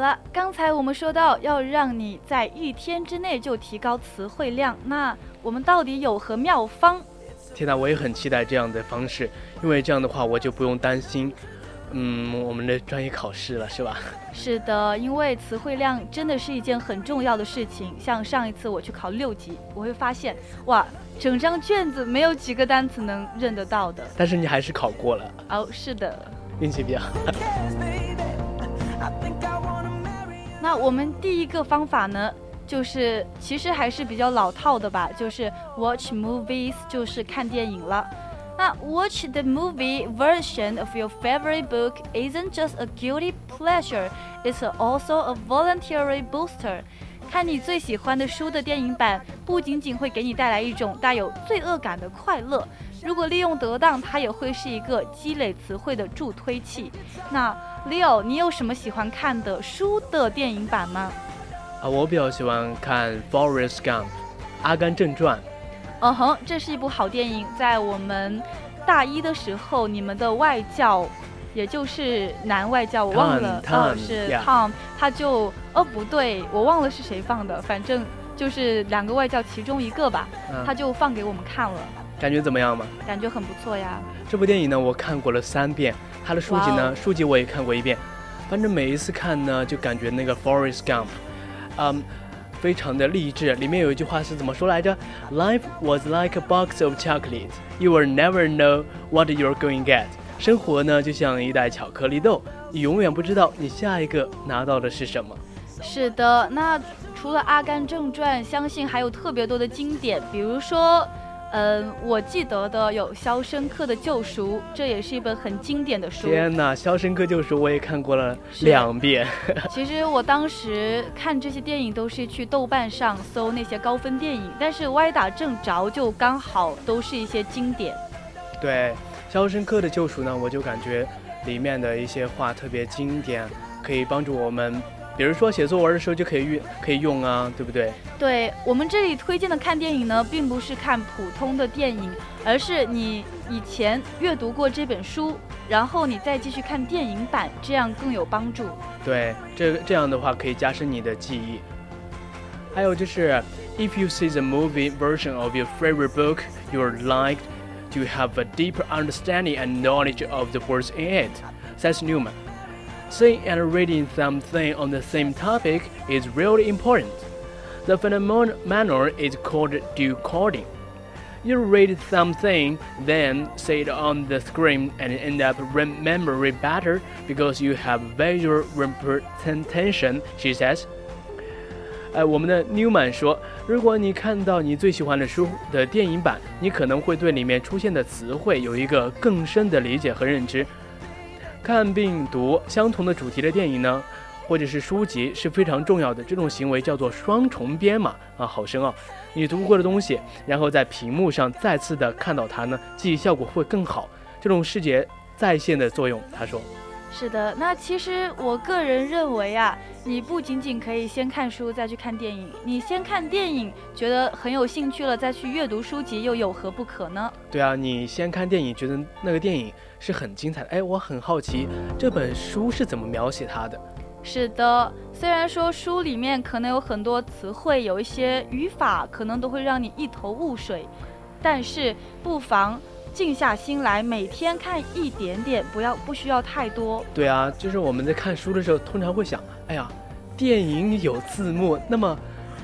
了，刚才我们说到要让你在一天之内就提高词汇量，那我们到底有何妙方？天哪，我也很期待这样的方式，因为这样的话我就不用担心，嗯，我们的专业考试了，是吧？是的，因为词汇量真的是一件很重要的事情。像上一次我去考六级，我会发现，哇，整张卷子没有几个单词能认得到的。但是你还是考过了。哦，是的，运气比较好。那我们第一个方法呢，就是其实还是比较老套的吧，就是 watch movies，就是看电影了。那 watch the movie version of your favorite book isn't just a guilty pleasure, it's also a voluntary booster。看你最喜欢的书的电影版，不仅仅会给你带来一种带有罪恶感的快乐，如果利用得当，它也会是一个积累词汇的助推器。那 Leo，你有什么喜欢看的书的电影版吗？啊，我比较喜欢看《Forrest Gump》，《阿甘正传》。嗯哼，这是一部好电影。在我们大一的时候，你们的外教，也就是男外教，我忘了，哦，是 Tom，他就，哦，不对，我忘了是谁放的，反正就是两个外教其中一个吧，他就放给我们看了。感觉怎么样嘛？感觉很不错呀。这部电影呢，我看过了三遍。他的书籍呢，书籍我也看过一遍。反正每一次看呢，就感觉那个 Forrest Gump，嗯，非常的励志。里面有一句话是怎么说来着？Life was like a box of chocolates. You will never know what you're going get. 生活呢，就像一袋巧克力豆，你永远不知道你下一个拿到的是什么。是的，那除了《阿甘正传》，相信还有特别多的经典，比如说。嗯，我记得的有《肖申克的救赎》，这也是一本很经典的书。天哪，《肖申克救赎》我也看过了两遍。其实我当时看这些电影都是去豆瓣上搜那些高分电影，但是歪打正着就刚好都是一些经典。对，《肖申克的救赎》呢，我就感觉里面的一些话特别经典，可以帮助我们。比如说写作文的时候就可以用，可以用啊，对不对？对我们这里推荐的看电影呢，并不是看普通的电影，而是你以前阅读过这本书，然后你再继续看电影版，这样更有帮助。对，这这样的话可以加深你的记忆。还有就是，if you see the movie version of your favorite book, you're like to have a deeper understanding and knowledge of the words in it. Says Newman. Seeing and reading something on the same topic is really important. The phenomenon is called decoding. You read something, then see it on the screen and end up remembering better because you have visual representation, she says. 哎，我们的 Newman 说，如果你看到你最喜欢的书的电影版，你可能会对里面出现的词汇有一个更深的理解和认知。看并读相同的主题的电影呢，或者是书籍是非常重要的。这种行为叫做双重编码啊，好深奥！你读过的东西，然后在屏幕上再次的看到它呢，记忆效果会更好。这种视觉再现的作用，他说。是的，那其实我个人认为啊，你不仅仅可以先看书再去看电影，你先看电影觉得很有兴趣了，再去阅读书籍又有何不可呢？对啊，你先看电影觉得那个电影是很精彩的，哎，我很好奇这本书是怎么描写它的。是的，虽然说书里面可能有很多词汇，有一些语法可能都会让你一头雾水，但是不妨。静下心来，每天看一点点，不要不需要太多。对啊，就是我们在看书的时候，通常会想，哎呀，电影有字幕，那么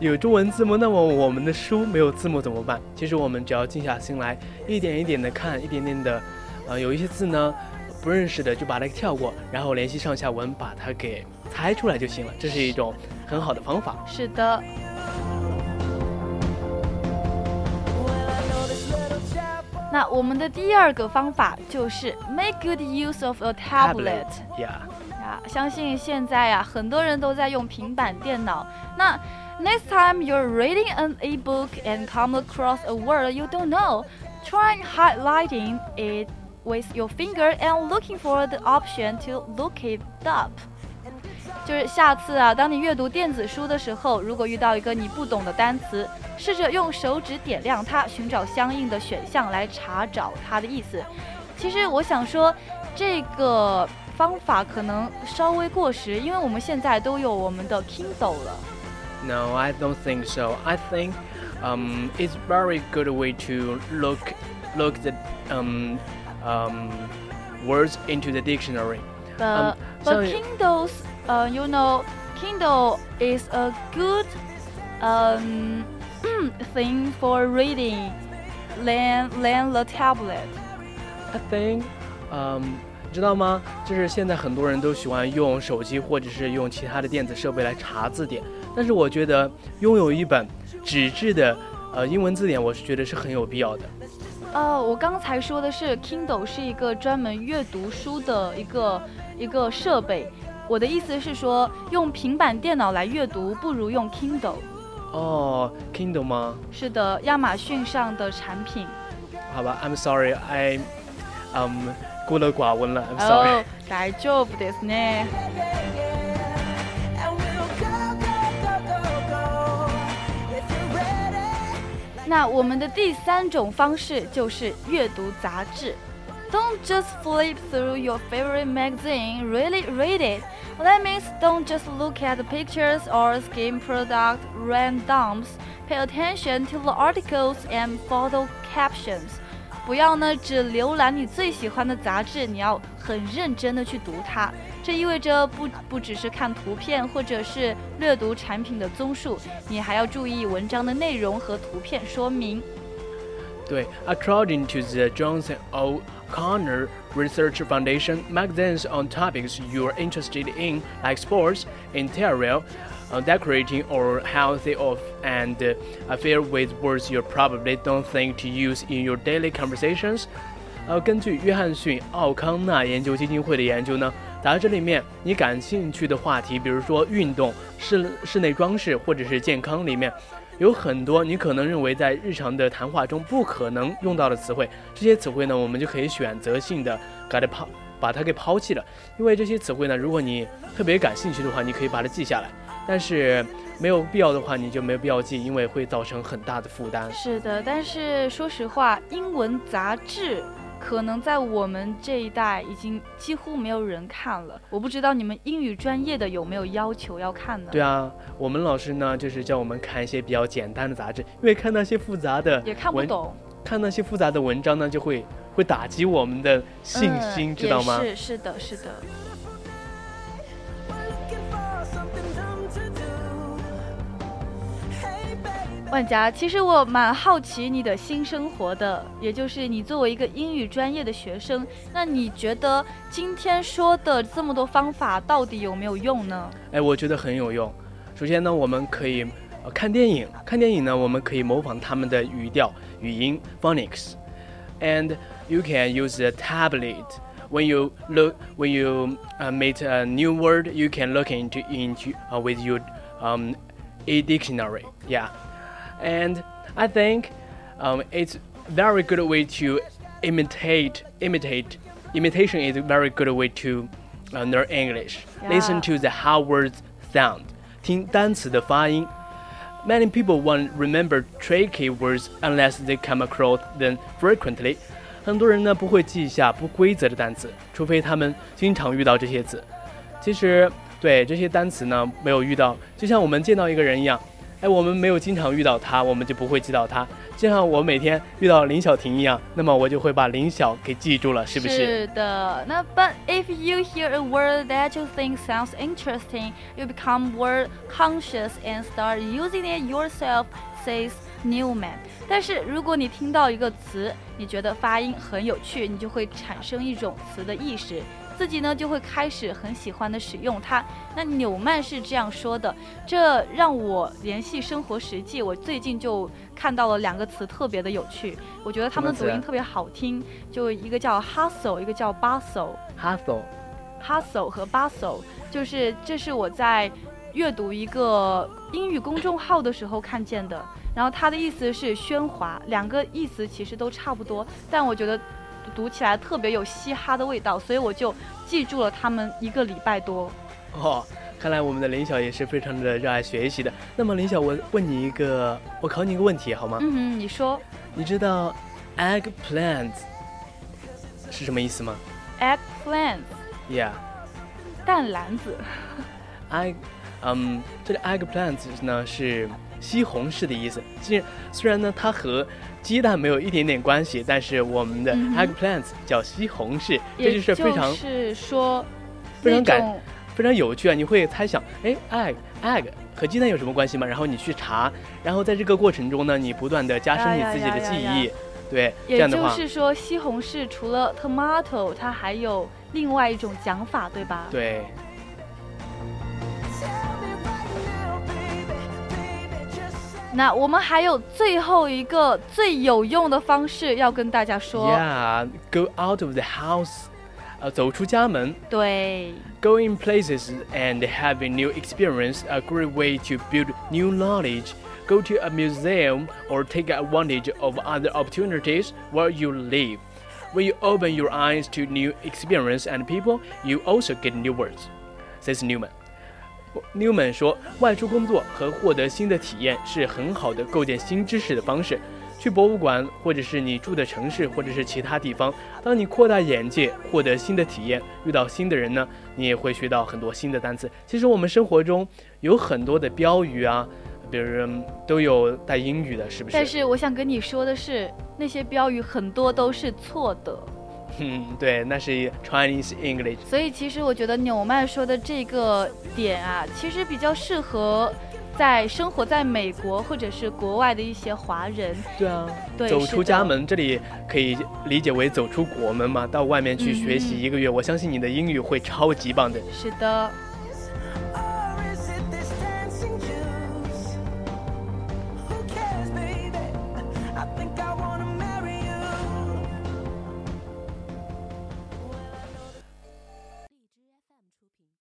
有中文字幕，那么我们的书没有字幕怎么办？其实我们只要静下心来，一点一点的看，一点点的，呃，有一些字呢不认识的就把它跳过，然后联系上下文把它给猜出来就行了。这是一种很好的方法。是的。那我们的第二个方法就是 make good use of a tablet。 Yeah. 呀，相信现在呀，很多人都在用平板电脑。那 next time you're reading an e-book and come across a word you don't know, try highlighting it with your finger and looking for the option to look it up. 就是下次啊，当你阅读电子书的时候，如果遇到一个你不懂的单词，试着用手指点亮它，寻找相应的选项来查找它的意思。其实我想说，这个方法可能稍微过时，因为我们现在都有我们的 Kindle 了。 No, I don't think so. I think um, it's very good way to look look the um, um, words into the dictionary. The Um, but so- Kindles, Uh, you know, Kindle is a good um thing for reading than than the tablet. I think, um, 知道吗？就是现在很多人都喜欢用手机或者是用其他的电子设备来查字典，但是我觉得拥有一本纸质的呃英文字典，我是觉得是很有必要的。哦，我刚才说的是 Kindle 是一个专门阅读书的一个一个设备。我的意思是说，用平板电脑来阅读不如用 Kindle。哦，Kindle 吗？是的，亚马逊上的产品。好吧，I'm sorry, I um 孤陋寡闻了，I'm sorry。哦，大丈夫ですね。那我们的第三种方式就是阅读杂志。 Don't just flip through your favorite magazine, really read it. That means don't just look at the pictures or skim product randoms. Pay attention to the articles and photo captions. 不要呢只浏览你最喜欢的杂志，你要很认真的去读它。这意味着不不只是看图片或者是略读产品的综述，你还要注意文章的内容和图片说明。对，according to the Johnson O'Connor Research Foundation, magazines on topics you're interested in, like sports, interior, uh, decorating, or healthy of and uh, affair with words you probably don't think to use in your daily conversations. 呃，根据约翰逊奥康纳研究基金会的研究呢，杂志里面你感兴趣的话题，比如说运动、室室内装饰或者是健康里面， 有很多你可能认为在日常的谈话中不可能用到的词汇，这些词汇呢，我们就可以选择性的给它抛，把它给抛弃了。因为这些词汇呢，如果你特别感兴趣的话，你可以把它记下来；但是没有必要的话，你就没有必要记，因为会造成很大的负担。是的，但是说实话，英文杂志可能在我们这一代已经几乎没有人看了。我不知道你们英语专业的有没有要求要看呢？对啊，我们老师呢，就是叫我们看一些比较简单的杂志，因为看那些复杂的也看不懂，看那些复杂的文章呢，就会会打击我们的信心，嗯、知道吗？也是是的，是的。万佳，其实我蛮好奇你的新生活的，也就是你作为一个英语专业的学生，那你觉得今天说的这么多方法到底有没有用呢？哎，我觉得很有用。首先呢，我们可以、呃、看电影，看电影呢，我们可以模仿他们的语调、语音 （phonics），and you can use a tablet. When you look, when you uh, meet a new word, you can look into into uh, with your um, a dictionary. Yeah, and I think um, it's very good way to imitate imitate imitation is a very good way to uh, learn English. Listen Yeah. to the how words sound. 听单词的发音。Many people won't remember tricky words unless they come across them frequently. 很多人呢不会记下不规则的单词，除非他们经常遇到这些词。其实对这些单词呢没有遇到，就像我们见到一个人一样， 哎，我们没有经常遇到他，我们就不会记到他。就像我每天遇到林小婷一样，那么我就会把林小给记住了，是不是？是的，那 But if you hear a word that you think sounds interesting, you become word conscious and start using it yourself. Says Newman。但是如果你听到一个词，你觉得发音很有趣，你就会产生一种词的意识。自己呢就会开始很喜欢的使用它。那纽曼是这样说的，这让我联系生活实际。我最近就看到了两个词特别的有趣，我觉得他们的读音特别好听，就一个叫 hustle，一个叫 bustle。hustle，hustle 和 bustle，就是这是我在阅读一个英语公众号的时候看见的。然后它的意思是喧哗，两个意思其实都差不多，但我觉得读起来特别有嘻哈的味道，所以我就记住了他们一个礼拜多。哦，看来我们的林晓也是非常的热爱学习的。那么林晓，我问你一个，我考你一个问题好吗？嗯，你说。你知道 eggplant 是什么意思吗？eggplant，yeah，蛋篮子。egg，嗯，这个 eggplant 呢是。西红柿的意思，其实虽然呢，它和鸡蛋没有一点点关系，但是我们的 eggplant 叫西红柿，这就是非常是说非常感非常有趣啊！你会猜想，哎，egg egg 和鸡蛋有什么关系吗？然后你去查，然后在这个过程中呢，你不断的加深你自己的记忆，对，这样的话，也就是说，西红柿除了 tomato，它还有另外一种讲法，对吧？对。那我们还有最后一个最有用的方式要跟大家说。Yeah, go out of the house，呃，走出家门。对。Going places and having new experience a great way to build new knowledge. Go to a museum or take advantage of other opportunities where you live. When you open your eyes to new experience and people, you also get new words. Says Newman. Newman 说，外出工作和获得新的体验是很好的构建新知识的方式。去博物馆，或者是你住的城市，或者是其他地方，当你扩大眼界，获得新的体验，遇到新的人呢，你也会学到很多新的单词。其实我们生活中有很多的标语啊，比如都有带英语的，是不是？但是我想跟你说的是，那些标语很多都是错的。嗯，对，那是 Chinese English。所以其实我觉得纽曼说的这个点啊，其实比较适合在生活在美国或者是国外的一些华人。对啊，对走出家门，这里可以理解为走出国门嘛，到外面去学习一个月，我相信你的英语会超级棒的。是的。